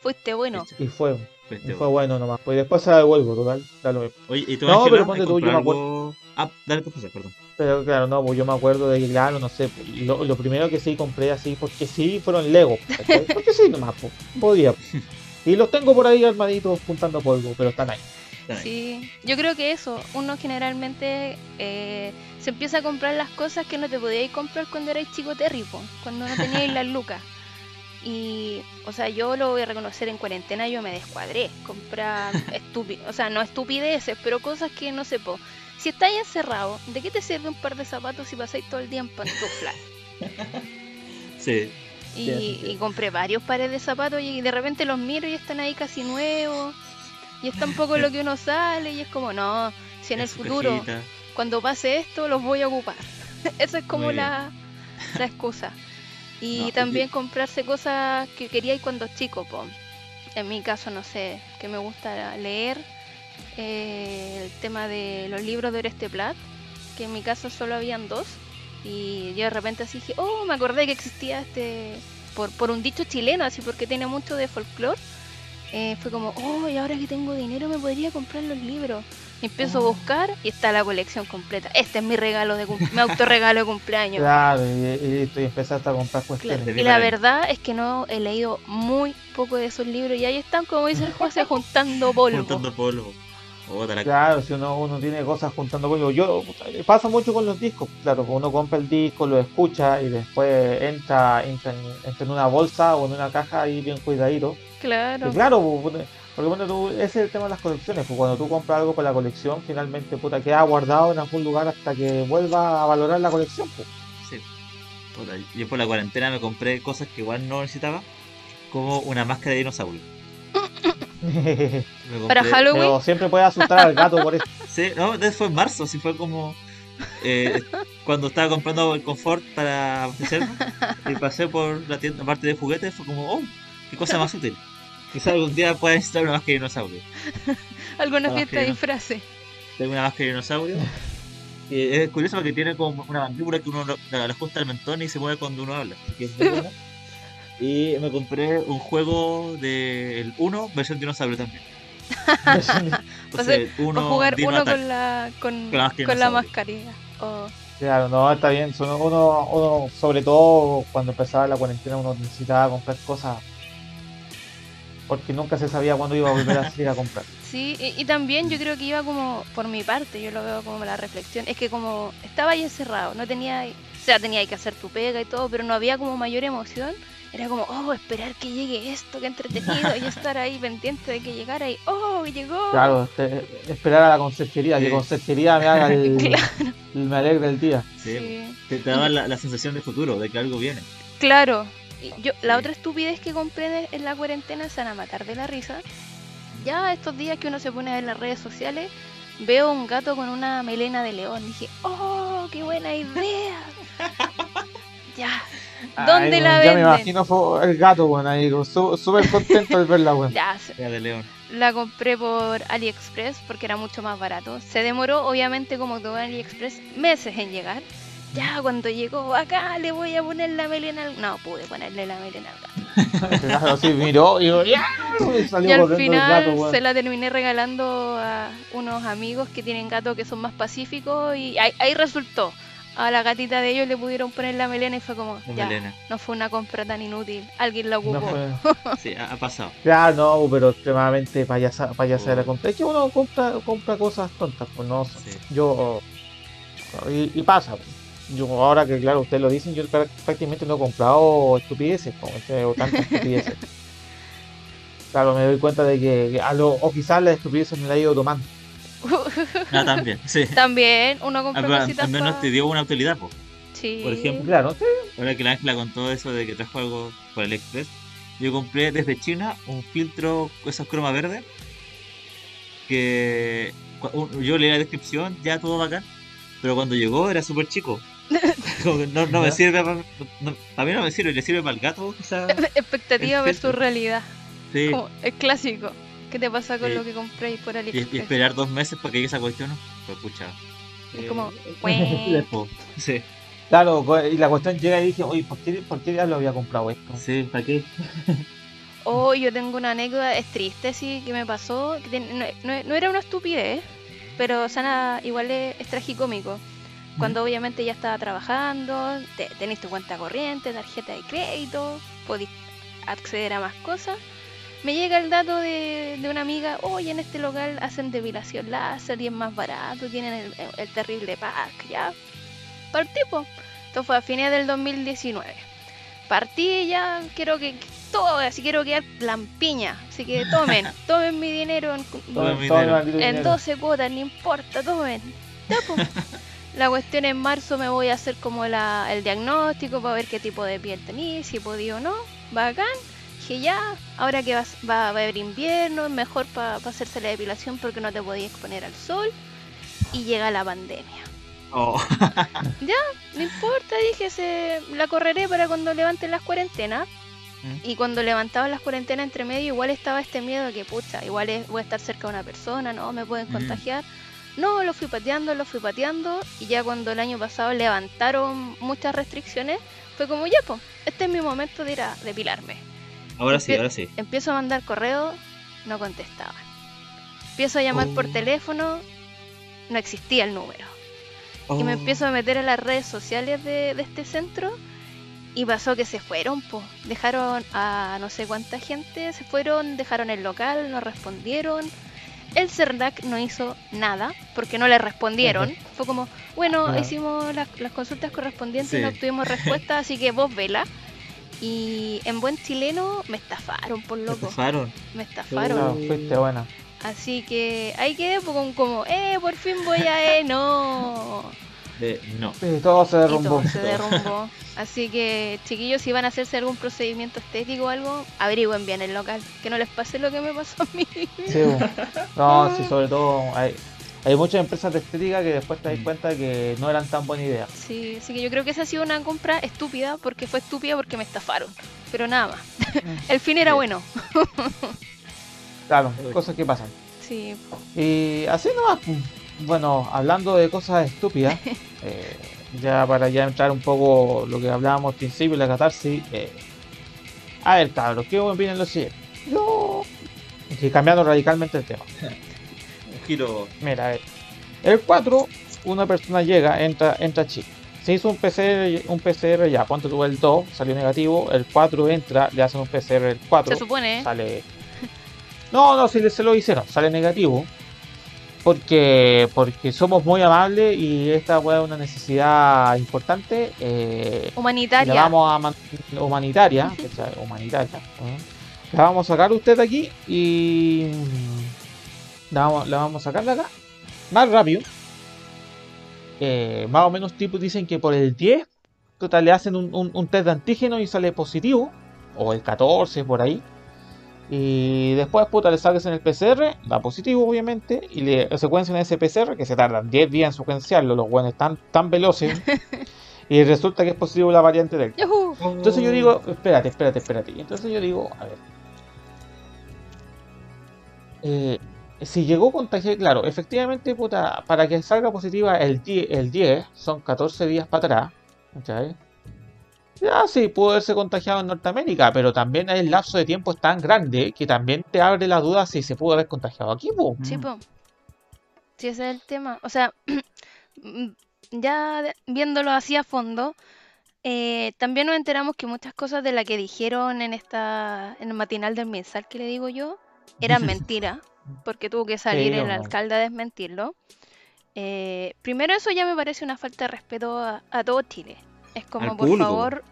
Fuiste bueno. y fue. Pues, Y te- fue bueno nomás. Pues después se la devuelvo, total. Da lo mismo. Oye, ¿y tú, No, pero ponte tú, yo me algo? Ah, dale tu cosa, perdón. Pero claro, no, pues yo me acuerdo de que, claro, no sé, pues, lo, lo primero que sí compré así, porque sí, fueron Lego. <laughs> Porque sí, nomás, pues, podía. pues. Y los tengo por ahí armaditos juntando polvo, pero están ahí. Están ahí. Sí, yo creo que eso, uno generalmente eh, se empieza a comprar las cosas que no te podíais comprar cuando erais chico terripo, cuando no teníais las lucas. Y, o sea, yo lo voy a reconocer en cuarentena, yo me descuadré, comprar <laughs> estúpido, o sea, no estupideces, pero cosas que no sé, po. Si estáis encerrado, ¿de qué te sirve un par de zapatos si pasáis todo el día en pantuflas? <laughs> Sí. Y, compré varios pares de zapatos y de repente los miro y están ahí casi nuevos. Y es tan poco lo que uno sale y es como, no, si en el futuro, cajita. cuando pase esto, los voy a ocupar. <laughs> Esa es como la, la excusa. Y No, y- también comprarse cosas que queríais cuando chico, po. En mi caso, no sé, que me gusta leer eh, el tema de los libros de Oreste Plat, que en mi caso solo habían dos. Y yo de repente así dije, oh, me acordé que existía este, por, por un dicho chileno, así porque tiene mucho de folclore. eh, fue como, oh, y ahora que tengo dinero me podría comprar los libros. Empiezo a Oh. buscar y está la colección completa. Este es mi regalo de cum- mi autorregalo de cumpleaños. Claro, y, y y empezaste a comprar cuestiones. Claro. Y la verdad es que no he leído muy poco de esos libros y ahí están, como dice el José, <laughs> juntando polvo. Juntando polvo. La- Claro, si uno, uno tiene cosas juntando polvo. Yo pasa mucho con los discos. Claro, uno compra el disco, lo escucha y después entra, entra, en, entra en una bolsa o en una caja ahí bien cuidadito. Claro. Y claro, pu- Porque cuando tú, ese es el tema de las colecciones, pues cuando tú compras algo para la colección, finalmente puta queda guardado en algún lugar hasta que vuelva a valorar la colección. Pues. Sí. Puta, yo por la cuarentena me compré cosas que igual no necesitaba, como una máscara de dinosaurio. <laughs> Para Halloween. Pero siempre puedes asustar al gato por eso. <laughs> Sí, no, fue en marzo, sí fue como eh, cuando estaba comprando el confort para abastecerme y pasé por la tienda parte de juguetes, fue como, oh, qué cosa más útil. Quizá algún día pueda necesitar una máscara de dinosaurio. <laughs> Alguna Ah, fiesta de disfraces. Tengo una máscara de dinosaurio. <laughs> es curioso porque tiene como una mandíbula que uno la ajusta al mentón y se mueve cuando uno habla. así que es muy buena. <laughs> Y me compré un juego del 1 versión dinosaurio también. Entonces, O uno jugar Dino uno Attack. con la, con, Con la con mascarilla. Oh, Claro, no, está bien. Son uno, uno, sobre todo cuando empezaba la cuarentena, uno necesitaba comprar cosas porque nunca se sabía cuándo iba a volver a salir a comprar. <laughs> Sí, y, y también yo creo que iba como por mi parte, yo lo veo como la reflexión, es que como estaba ahí encerrado, no tenía, o sea, tenía que hacer tu pega y todo, pero no había como mayor emoción, era como, oh, esperar que llegue esto, que entretenido, y <laughs> estar ahí pendiente de que llegara y, oh, llegó. Claro, este, esperar a la conserjería, Sí. que conserjería me haga el, <laughs> Claro. el- me alegre el día. Sí, Sí. Te, te daba la, la sensación de futuro, de que algo viene. Claro. Y yo, la otra estupidez que compré en la cuarentena se van a matar de la risa. Ya estos días que uno se pone a ver las redes sociales, veo un gato con una melena de león. Dije, oh, qué buena idea. <laughs> ya. ¿Dónde Ay, la weón, Ya me venden? imagino fue el gato, bueno, ahí, súper contento de verla, weón. Ya, <laughs> de León. la compré por AliExpress porque era mucho más barato. Se demoró, obviamente, como todo en AliExpress, meses en llegar. Ya cuando llegó acá le voy a poner la melena al... No pude ponerle la melena al gato. <laughs> Claro, sí, miró y, ¡ya! y salió Y al final gato, se la terminé regalando a unos amigos que tienen gatos que son más pacíficos y ahí, ahí resultó. A la gatita de ellos le pudieron poner la melena y fue como, La ya, melena. no fue una compra tan inútil, alguien la No ocupó. fue- <laughs> Sí, ha, ha pasado. Ya, no, pero extremadamente payasa, payasa de la compra. Es que uno compra, compra cosas tontas, pues no. Sí. Yo. Y, y pasa. Yo, ahora que, claro, ustedes lo dicen, yo prá- prácticamente no he comprado estupideces, como este, o tantas estupideces. <laughs> Claro, me doy cuenta de que, que a lo, o quizás las estupideces me las he ido tomando. <laughs> Ah, también, sí. También uno Al, compra al cositas menos te dio una utilidad, po. Sí. por ejemplo. Claro, sí. Ahora que la Ángela contó eso de que trajo algo por el Express, yo compré desde China un filtro, esos croma verde, que yo leí la descripción, ya todo bacán, pero cuando llegó era súper chico. <laughs> No, no me sirve, para mí no me sirve, le sirve para el gato, quizás. <laughs> Expectativa versus realidad. Sí. Como el clásico. ¿Qué te pasa con Sí. lo que compré por Y, AliExpress? y esperar dos meses para que llegue esa cuestión, ¿no? Pues pucha. Es eh, como, eh. <laughs> Sí, Claro, co- y la cuestión llega y dije, oye, ¿por qué, ¿por qué diablo había comprado esto? sí, ¿para qué? Oh, yo tengo una anécdota, es triste, sí, que me pasó. que no, no- no era una estupidez, pero sana, igual es, es tragicómico. Cuando obviamente ya estaba trabajando, te, tenés tu cuenta corriente, tarjeta de crédito, podís acceder a más cosas. Me llega el dato de, de una amiga, oye, en este local hacen depilación láser y es más barato, tienen el, el terrible pack, ya. Partí, po. Esto fue a fines del 2019. Partí ya, quiero que todo, así quiero quedar lampiña. Así que tomen, <laughs> tomen mi dinero en, Todo mi Todo dinero. el maldito en dinero. 12 cuotas, no importa, tomen. Ya. <laughs> La cuestión en marzo me voy a hacer como la, el diagnóstico para ver qué tipo de piel tenís, si podí o no. Bacán. Dije ya, ahora que va, va a haber invierno, es mejor para hacerse la depilación porque no te podías exponer al sol. Y llega la pandemia. Oh, <laughs> No importa, dije, se, la correré para cuando levanten las cuarentenas. Mm. Y cuando levantaban las cuarentenas entre medio, igual estaba este miedo de que, pucha, igual es- voy a estar cerca de una persona, no, me pueden Mm. contagiar. No, lo fui pateando, lo fui pateando. Y ya cuando el año pasado levantaron muchas restricciones, fue como, ya, pues, este es mi momento de ir a depilarme. ahora sí, ahora sí. Empiezo a mandar correos, no contestaban. Empiezo a llamar por Oh. teléfono, no existía el número. Y me Oh. empiezo a meter en las redes sociales de, de este centro y pasó que se fueron, pues. Dejaron a no sé cuánta gente, se fueron, dejaron el local, no respondieron. El CERNAC no hizo nada porque no le respondieron. Fue como, bueno, hicimos las, las consultas correspondientes y no obtuvimos respuesta, <laughs> así que vos vela. Y en buen chileno me estafaron, por Me loco. estafaron. Me estafaron. No, fuiste buena. Así que ahí quedé pues, como, como, eh, por fin voy a eh, no. De, no. Sí, todo se Y derrumbó. todo se derrumbó. Así que, chiquillos, si van a hacerse algún procedimiento estético o algo, averigüen bien el local. Que no les pase lo que me pasó a mí. Sí, no, <laughs> sí, sobre todo hay, hay muchas empresas de estética que después te das Mm. cuenta que no eran tan buena idea. Sí, así que yo creo que esa ha sido una compra estúpida porque fue estúpida porque me estafaron. Pero nada más. El fin era Sí. bueno. Claro, cosas que pasan. Sí. Y así nomás, pues, bueno, hablando de cosas estúpidas, <laughs> eh, ya para ya entrar un poco lo que hablábamos al principio, la catarsis, eh, a ver cabros, ¿qué opinan los siguiente? Yo, que cambiando radicalmente el tema. Un <laughs> giro. Mira, a ver, el 4, una persona llega, entra, entra a Chile. Se hizo un PCR, un PCR ya, ponte tú el 2, salió negativo, el 4 entra, le hacen un PCR el 4, Se supone, ¿eh? sale. No, no, si le- se lo hicieron, sale negativo. Porque, porque somos muy amables y esta weá es una necesidad importante. Eh, Humanitaria. la vamos a man- humanitaria, humanitaria. ¿eh? La vamos a sacar usted de aquí y la vamos, la vamos a sacar de acá más rápido. Eh, más o menos tipos dicen que por el 10 total le hacen un, un- un test de antígeno y sale positivo o el 14 por ahí. Y después, puta, le sacas en el PCR, da positivo, obviamente, y le secuencian ese PCR, que se tardan 10 días en secuenciarlo, los buenos están tan veloces, <laughs> y resulta que es positivo la variante Delta. Yujú. Entonces yo digo, espérate, espérate, espérate. Y entonces yo digo, a ver. Eh, si llegó contagiado, claro, efectivamente, puta, para que salga positiva el 10, el 10 son 14 días para atrás. ¿cachai? Ya sí, pudo haberse contagiado en Norteamérica, pero también el lapso de tiempo es tan grande que también te abre la duda si se pudo haber contagiado aquí, po. Sí, po. Sí, ese es el tema. O sea, <clears throat> mm, ya viéndolo así a fondo, eh, también nos enteramos que muchas cosas de las que dijeron en esta, en el matinal del mensal que le digo yo, eran <laughs> mentiras, porque tuvo que salir Sí, el no. alcalde a desmentirlo. Eh, primero eso ya me parece una falta de respeto a, a todo Chile. Es como, por público. favor,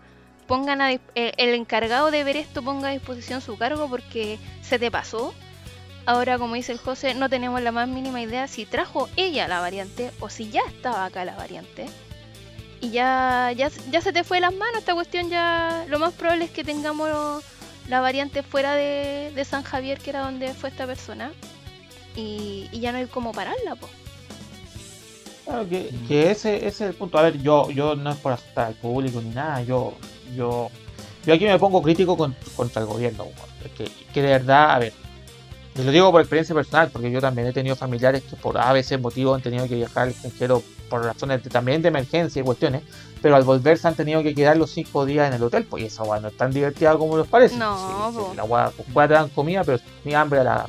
pongan a el, el encargado de ver esto ponga a disposición su cargo porque se te pasó. Ahora, como dice el José, no tenemos la más mínima idea si trajo ella la variante o si ya estaba acá la variante. Y ya, ya, ya se te fue de las manos esta cuestión, ya lo más probable es que tengamos la variante fuera de, de San Javier, que era donde fue esta persona. Y, y ya no hay cómo pararla, po. Claro que, que ese, ese es el punto. A ver, yo, yo no es por asustar al público ni nada. Yo, yo, yo aquí me pongo crítico con- contra el gobierno. Que, que de verdad, a ver, y lo digo por experiencia personal, porque yo también he tenido familiares que por a veces motivos han tenido que viajar al extranjero por razones de- también de emergencia y cuestiones, pero al volverse han tenido que quedar los cinco días en el hotel, pues y esa weá no es tan divertida como les parece. No, Sí, sí, la weá, pues, te dan comida, pero ni hambre a la.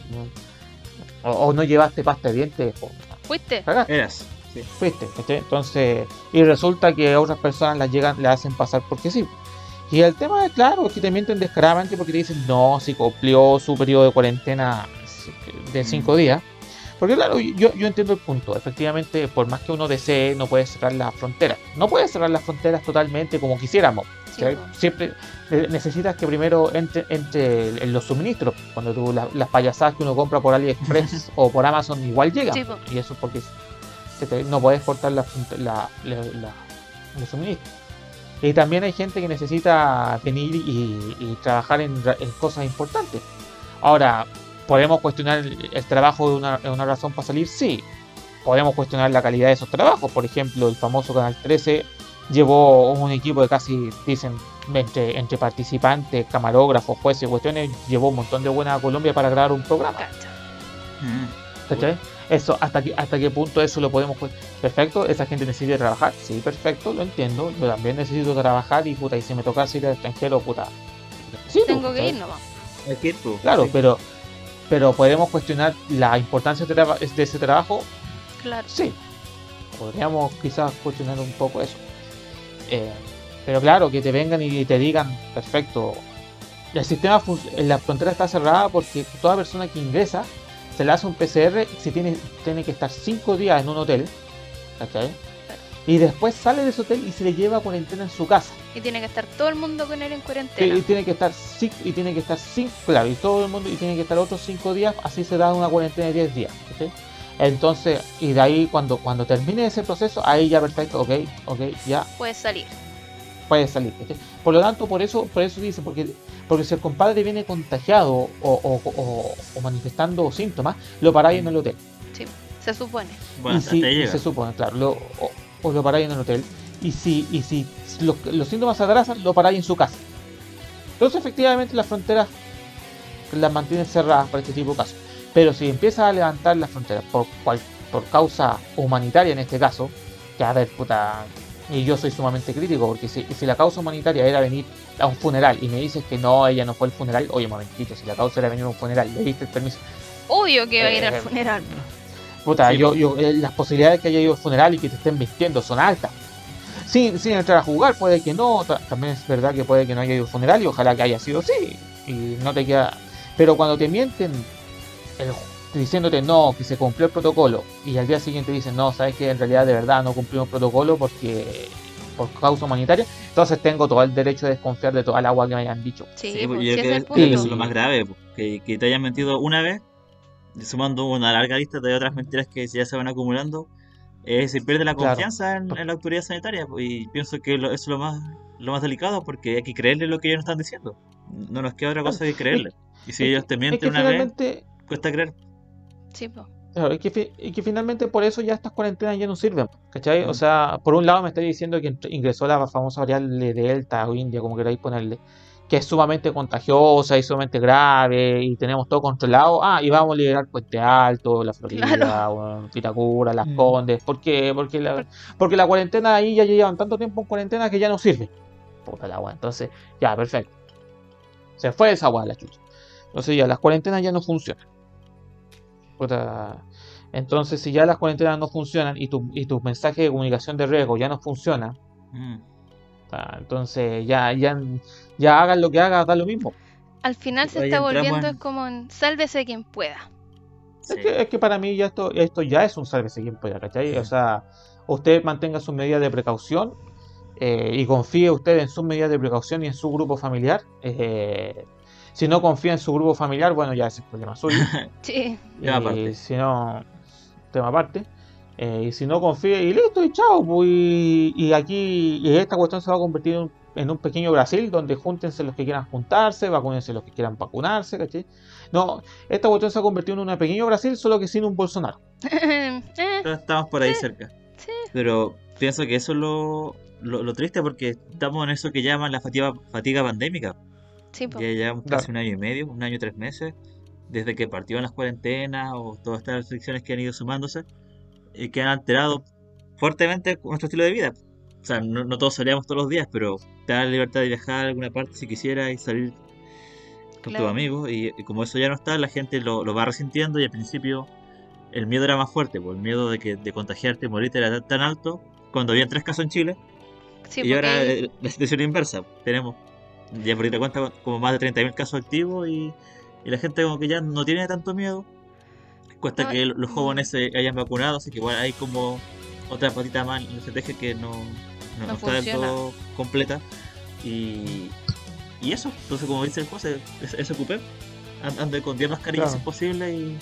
O, o no llevaste pasta de dientes, pues, ¿Fuiste? cagaste Eras. Fuiste. Entonces, y resulta que a otras personas las llegan, le hacen pasar porque sí. Y el tema es claro, que te mienten descaradamente porque te dicen, no, si cumplió su periodo de cuarentena de cinco días. Porque claro, yo, yo entiendo el punto. Efectivamente, por más que uno desee, no puede cerrar las fronteras. No puede cerrar las fronteras totalmente como quisiéramos. Siempre eh, necesitas que primero entre, entre en los suministros. Cuando tú la- las payasadas que uno compra por AliExpress <laughs> o por Amazon igual llegan. Sí, y eso es porque no puedes cortar la, la, la- los suministros. Y también hay gente que necesita venir y, y trabajar en, cosas importantes. Ahora, ¿podemos cuestionar el, el trabajo de una, una razón para salir? Sí. Podemos cuestionar la calidad de esos trabajos. Por ejemplo, el famoso Canal 13 llevó un equipo de casi, dicen, entre, entre participantes, camarógrafos, jueces cuestiones, llevó un montón de buenas a Colombia para grabar un programa. Cacha. ¿Cachai? Eso, ¿hasta qué, ¿hasta qué punto eso lo podemos... Perfecto, esa gente necesita trabajar, sí, perfecto, lo entiendo, yo también necesito trabajar y puta, y si me toca ir al extranjero, puta... Sí, Tengo que ir nomás. Hay que ir, pues. Claro, Sí. pero pero podemos cuestionar la importancia de, traba- de ese trabajo, Claro. sí. Podríamos quizás cuestionar un poco eso. Eh, pero claro, que te vengan y te digan, perfecto, el sistema, la frontera está cerrada porque toda persona que ingresa se le hace un PCR si tiene, tiene que estar 5 días en un hotel, ¿cachai? y después sale de ese hotel y se le lleva a cuarentena en su casa. Y tiene que estar todo el mundo con él en cuarentena. Y tiene que estar cinco, y tiene que estar cinco, claro, y todo el mundo y tiene que estar otros cinco días, así se da una cuarentena de 10 días. ¿sí? Entonces, y de ahí cuando, cuando termine ese proceso, ahí ya perfecto, ok, ok, ya Puedes salir. puede salir. ¿sí? Por lo tanto, por eso, por eso dice, porque, porque si el compadre viene contagiado o, o- o- o manifestando síntomas, lo paráis en el hotel. Sí, se supone. Bueno, y si, llega. se supone, claro, lo, o, o lo paráis en el hotel. Y si, y si los, los síntomas se atrasan, lo paráis en su casa. Entonces, efectivamente, las fronteras las mantienen cerradas para este tipo de casos. Pero si empieza a levantar las fronteras por, cual- por causa humanitaria en este caso, que a ver, puta, y yo soy sumamente crítico, porque si, si la causa humanitaria era venir a un funeral y me dices que no, ella no fue al funeral, oye, momentito, si la causa era venir a un funeral, le diste el permiso, Obvio que va a ir Eh, al funeral. Puta, Sí, yo, yo, eh, las posibilidades que haya ido al funeral y que te estén vistiendo son altas. Sin, sin entrar a jugar, puede que no. ta- También es verdad que puede que no haya ido al funeral y ojalá que haya sido sí. Y no te queda. Pero cuando te mienten el- diciéndote no, que se cumplió el protocolo y al día siguiente dicen no, sabes que en realidad de verdad no cumplimos el protocolo porque por causa humanitaria, entonces tengo todo el derecho de desconfiar de toda el agua que me hayan dicho. Sí, Sí, pues, yo creo es que eso es lo más grave, pues, que, que te hayan mentido una vez, sumando una larga lista de otras mentiras que ya se van acumulando, eh, se pierde la Claro. confianza en, en la autoridad sanitaria, pues, y pienso que lo- eso es lo más, lo más delicado, porque hay que creerle lo que ellos nos están diciendo. No nos queda otra cosa que creerle. Y si ellos te es mienten que una vez, cuesta creer. Sí, pues. Claro, es que, fi- y que finalmente por eso ya estas cuarentenas ya no sirven, ¿cachai? O Mm. sea, por un lado me está diciendo que ingresó la famosa variable Delta o India, como queráis ponerle, que es sumamente contagiosa y sumamente grave y tenemos todo controlado. Ah, y vamos a liberar Puente Alto, la <laughs> Florida, Claro. bueno, Las Mm. Condes. ¿Por qué? Porque la, porque la cuarentena ahí ya llevan tanto tiempo en cuarentena que ya no sirve. Puta la wea. Entonces, ya, perfecto. Se fue esa wea la chucha. Entonces ya, las cuarentenas ya no funcionan. Puta. Entonces, si ya las cuarentenas no funcionan y tu, y tu mensaje de comunicación de riesgo ya no funciona, Mm. entonces ya, ya, ya hagan lo que hagan, da lo mismo. Al final se está volviendo en- es como en sálvese quien pueda. Sí. Es, que, es que para mí ya esto, esto ya es un sálvese quien pueda, ¿cachai? O sea, usted mantenga sus medidas de precaución eh, y confíe usted en sus medidas de precaución y en su grupo familiar. eh, si no confía en su grupo familiar, bueno, ya ese es problema suyo. <laughs> Sí. Tema aparte. Eh, si no, tema aparte. Eh, y si no confía, y listo, y chao. pues, y, y aquí, y esta cuestión se va a convertir en un, en un pequeño Brasil donde júntense los que quieran juntarse, vacúnense los que quieran vacunarse, ¿cachai? No, esta cuestión se va a convertir en un pequeño Brasil, solo que sin un Bolsonaro. <laughs> Eh, Pero estamos por ahí cerca. sí. Pero pienso que eso es lo, lo, lo triste porque estamos en eso que llaman la fatiga, fatiga pandémica. Sí, po. Ya llevamos casi un año y medio, un año y tres meses, desde que partieron las cuarentenas o todas estas restricciones que han ido sumándose y que han alterado fuertemente nuestro estilo de vida. O sea, no, no todos salíamos todos los días, pero te da la libertad de viajar a alguna parte si quisieras y salir con Claro. tus amigos. Y, y como eso ya no está, la gente lo, lo va resintiendo y al principio el miedo era más fuerte, pues el miedo de que de contagiarte y morirte era tan, tan alto cuando había tres casos en Chile Sí, y ahora porque eh, la situación es inversa. Tenemos, ya por ahí te cuenta, como más de 30.000 casos activos y, y la gente como que ya no tiene tanto miedo. Cuesta No, que los mm. jóvenes se hayan vacunado, así que igual hay como otra patita más en la estrategia que no, no, No no está del todo completa. Y, y eso, entonces como dice el juez, ese, ese cupé, and- ande con 10 mascarillas Claro. si es posible y,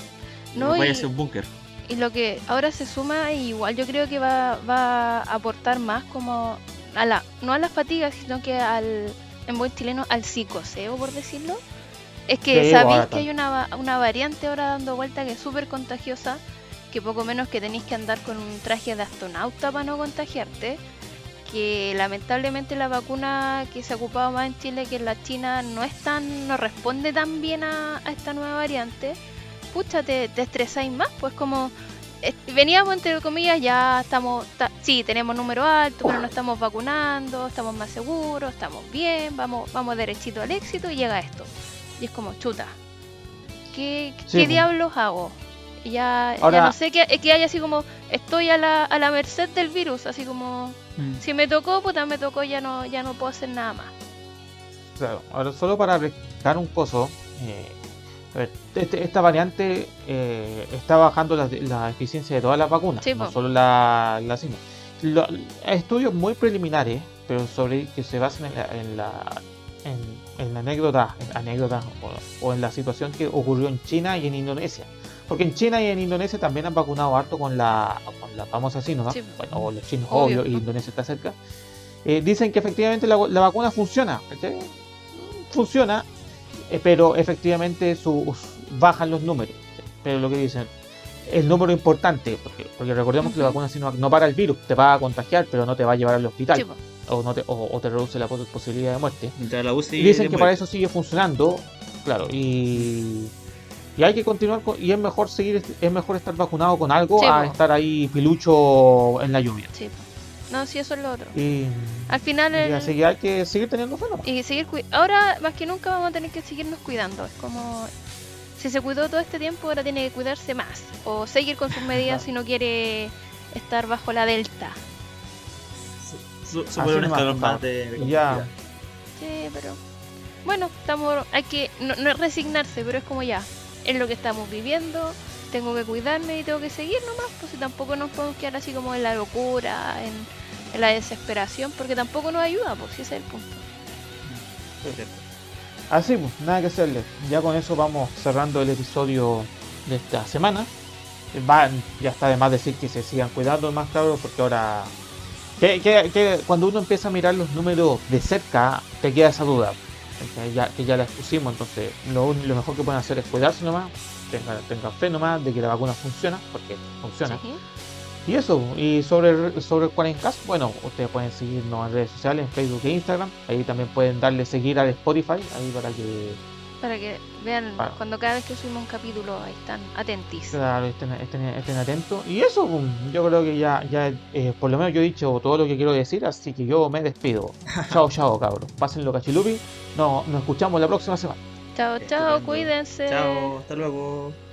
No, y vaya y- hacia un búnker. Y lo que ahora se suma, igual yo creo que va, va a aportar más como a la, no a la fatiga, sino que al, en buen chileno, al psicoseo, por decirlo. Es que Sí, sabéis que hay una, una variante ahora dando vuelta que es súper contagiosa, que poco menos que tenéis que andar con un traje de astronauta para no contagiarte, que lamentablemente la vacuna que se ha ocupado más en Chile que en la China no es tan, no responde tan bien a, a esta nueva variante pucha, te, te estresáis más, pues como veníamos entre comillas, ya estamos, ta- sí, tenemos número alto, pero no estamos vacunando, estamos más seguros, estamos bien, vamos, vamos derechito al éxito y llega esto. Y es como, chuta, ¿qué, Sí, qué po. diablos hago? Ya, ya no sé qué, que haya así como, estoy a la, a la merced del virus, así como, si me tocó, puta, me tocó, ya no, ya no puedo hacer nada más. Claro, ahora solo para explicar un poco, eh, a ver, este- esta variante eh, está bajando la, la eficiencia de todas las vacunas, Sí, no po. solo la, la Sino. lo- estudios muy preliminares, pero sobre que se basan en la, en la, en, en la anécdota, anécdota o, o en la situación que ocurrió en China y en Indonesia. Porque en China y en Indonesia también han vacunado harto con la, con la famosa Sinovac. Sí. Bueno, o los chinos, Obvio. obvio, y Indonesia está cerca. Eh, dicen que efectivamente la, la vacuna funciona. Funciona, pero efectivamente sus, bajan los números. Pero lo que dicen, el número importante, porque, porque recordemos que la vacuna Sinovac no para el virus, te va a contagiar, pero no te va a llevar al hospital. Sí, o, no te, o, o te reduce la pos- posibilidad de muerte. La UCI dicen de que para eso sigue funcionando, claro, y, y hay que continuar con, y es mejor seguir, es mejor estar vacunado con algo Sí, a po. estar ahí pilucho en la lluvia. Sí. No, sí, eso es lo otro. Y, Al final, y el- así que hay que seguir teniendo fe y seguir ahora más que nunca vamos a tener que seguirnos cuidando. Es como si se cuidó todo este tiempo, ahora tiene que cuidarse más o seguir con sus medidas Claro. si no quiere estar bajo la delta. Su- Así escalón compadre. más de, Y ya. Sí, pero bueno, estamos hay que no, no es resignarse, pero es como ya, es lo que estamos viviendo, tengo que cuidarme y tengo que seguir nomás, pues si tampoco nos podemos quedar así como en la locura, en, la desesperación, porque tampoco nos ayuda, pues ese es el punto. Así, pues, nada que hacerle. Ya con eso vamos cerrando el episodio de esta semana. Van, ya está de más decir que se sigan cuidando más cabros porque ahora que cuando uno empieza a mirar los números de cerca te queda esa duda que ya, que ya la expusimos entonces lo, mejor que pueden hacer es cuidarse nomás tengan, tengan fe nomás de que la vacuna funciona porque funciona Sí. y eso, y sobre, sobre el 40 bueno, ustedes pueden seguirnos en redes sociales, en Facebook e Instagram. Ahí también pueden darle seguir al Spotify, ahí para que Para que vean Para- cuando cada vez que subimos un capítulo ahí están atentis. claro, estén, estén, estén atentos. Y eso, pum, yo creo que ya, ya eh, por lo menos yo he dicho todo lo que quiero decir, así que yo me despido. <laughs> chao, chao, cabros. Pásenlo cachilupi. No, nos escuchamos la próxima semana. Chao, chao, Estupendo. cuídense. Chao, hasta luego.